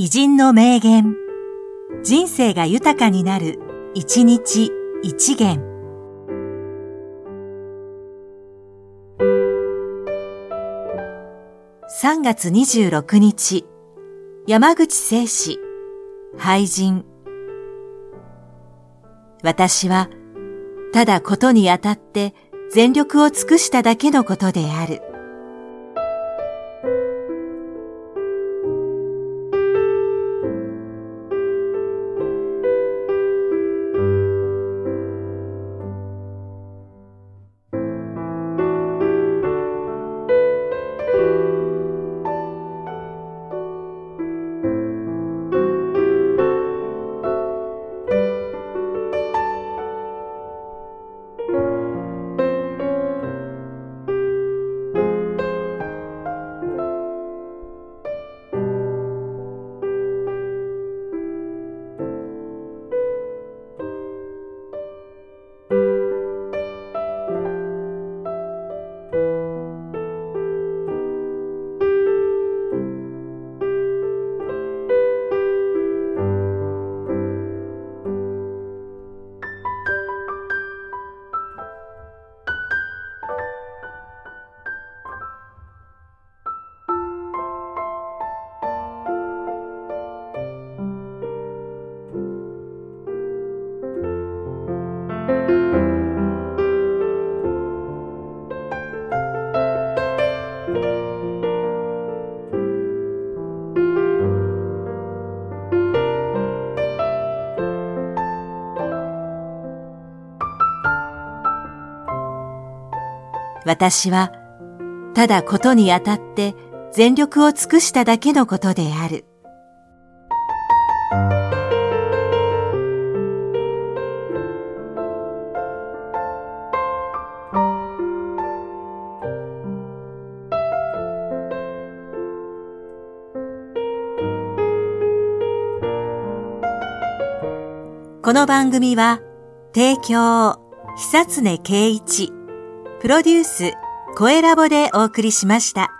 偉人の名言。人生が豊かになる、一日一元。3月26日、山口聖史、廃人。私は、ただことにあたって全力を尽くしただけのことである。私は、ただことにあたって全力を尽くしただけのことである。この番組は、提供、久常圭一、プロデュース、声ラボでお送りしました。